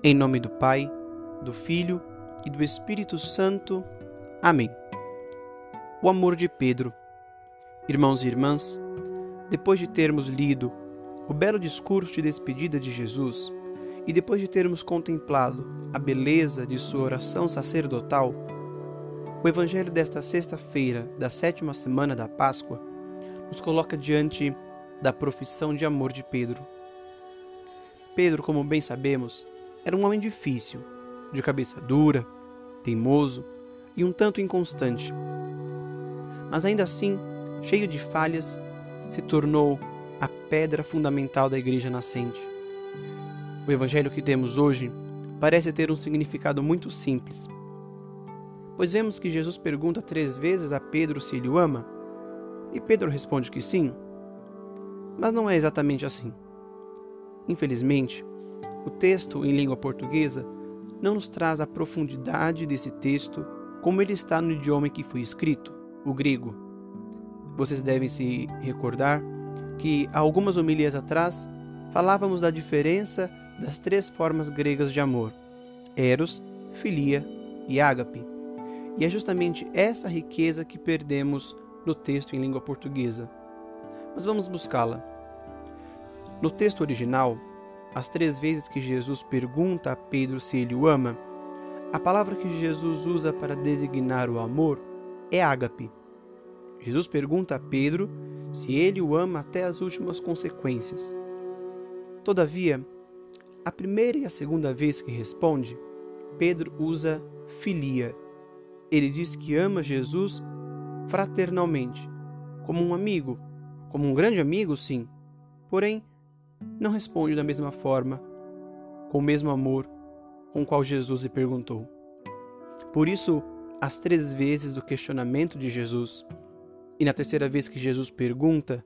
Em nome do Pai, do Filho e do Espírito Santo. Amém. O amor de Pedro. Irmãos e irmãs, depois de termos lido o belo discurso de despedida de Jesus e depois de termos contemplado a beleza de sua oração sacerdotal, o Evangelho desta sexta-feira da sétima semana da Páscoa nos coloca diante da profissão de amor de Pedro. Pedro, como bem sabemos, era um homem difícil, de cabeça dura, teimoso e um tanto inconstante. Mas ainda assim, cheio de falhas, se tornou a pedra fundamental da igreja nascente. O evangelho que temos hoje parece ter um significado muito simples. Pois vemos que Jesus pergunta três vezes a Pedro se ele o ama, e Pedro responde que sim. Mas não é exatamente assim. Infelizmente, o texto em língua portuguesa não nos traz a profundidade desse texto como ele está no idioma em que foi escrito, o grego. Vocês devem se recordar que há algumas homilias atrás falávamos da diferença das três formas gregas de amor: eros, filia e ágape. E é justamente essa riqueza que perdemos no texto em língua portuguesa. Mas vamos buscá-la. No texto original, as três vezes que Jesus pergunta a Pedro se ele o ama, a palavra que Jesus usa para designar o amor é ágape. Jesus pergunta a Pedro se ele o ama até as últimas consequências. Todavia, a primeira e a segunda vez que responde, Pedro usa filia. Ele diz que ama Jesus fraternalmente, como um amigo, como um grande amigo, sim, porém não responde da mesma forma, com o mesmo amor com o qual Jesus lhe perguntou. Por isso, as três vezes do questionamento de Jesus, e na terceira vez que Jesus pergunta,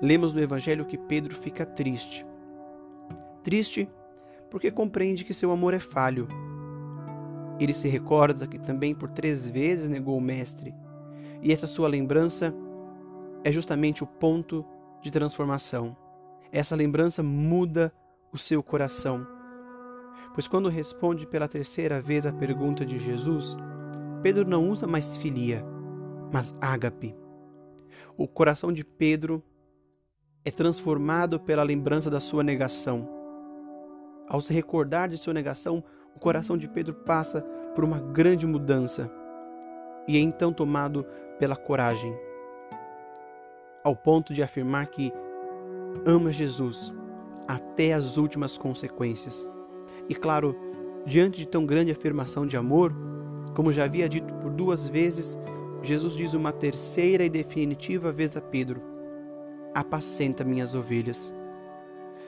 lemos no Evangelho que Pedro fica triste. Triste porque compreende que seu amor é falho. Ele se recorda que também por três vezes negou o Mestre, e essa sua lembrança é justamente o ponto de transformação. Essa lembrança muda o seu coração. Pois quando responde pela terceira vez a pergunta de Jesus, Pedro não usa mais filia, mas ágape. O coração de Pedro é transformado pela lembrança da sua negação. Ao se recordar de sua negação, o coração de Pedro passa por uma grande mudança e é então tomado pela coragem, ao ponto de afirmar que ama Jesus até as últimas consequências. E claro, diante de tão grande afirmação de amor, como já havia dito por duas vezes, Jesus diz uma terceira e definitiva vez a Pedro: Apacenta minhas ovelhas.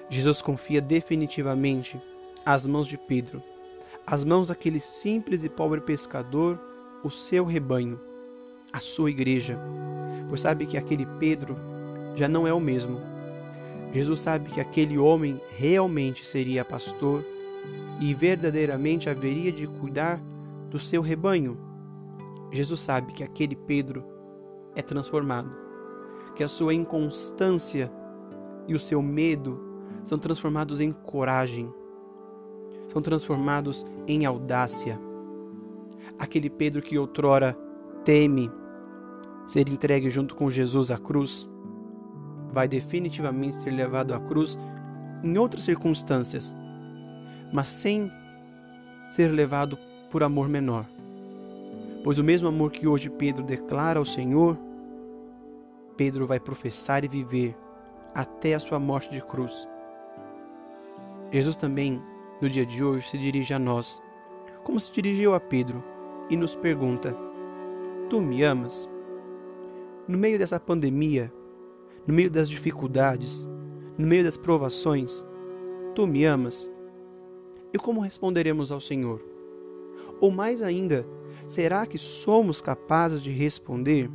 Jesus confia definitivamente às mãos de Pedro, às mãos daquele simples e pobre pescador, o seu rebanho, a sua igreja, pois sabe que aquele Pedro já não é o mesmo Jesus sabe que aquele homem realmente seria pastor e verdadeiramente haveria de cuidar do seu rebanho. Jesus sabe que aquele Pedro é transformado, que a sua inconstância e o seu medo são transformados em coragem, são transformados em audácia. Aquele Pedro que outrora teme ser entregue junto com Jesus à cruz, vai definitivamente ser levado à cruz em outras circunstâncias, mas sem ser levado por amor menor. Pois o mesmo amor que hoje Pedro declara ao Senhor, Pedro vai professar e viver até a sua morte de cruz. Jesus também, no dia de hoje, se dirige a nós, como se dirigiu a Pedro, e nos pergunta: Tu me amas? No meio dessa pandemia, no meio das dificuldades, no meio das provações, tu me amas? E como responderemos ao Senhor? Ou mais ainda, será que somos capazes de responder?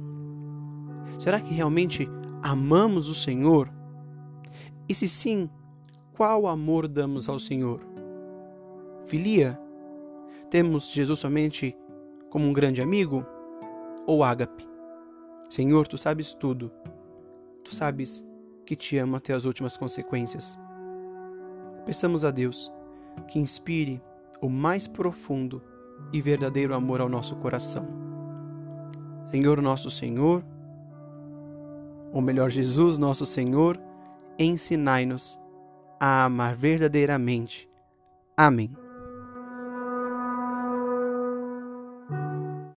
Será que realmente amamos o Senhor? E se sim, qual amor damos ao Senhor? Filia? Temos Jesus somente como um grande amigo? Ou ágape? Senhor, tu sabes tudo tu sabes que te amo até as últimas consequências. Peçamos a Deus que inspire o mais profundo e verdadeiro amor ao nosso coração. Senhor nosso Senhor, ou melhor, Jesus nosso Senhor, ensinai-nos a amar verdadeiramente. Amém.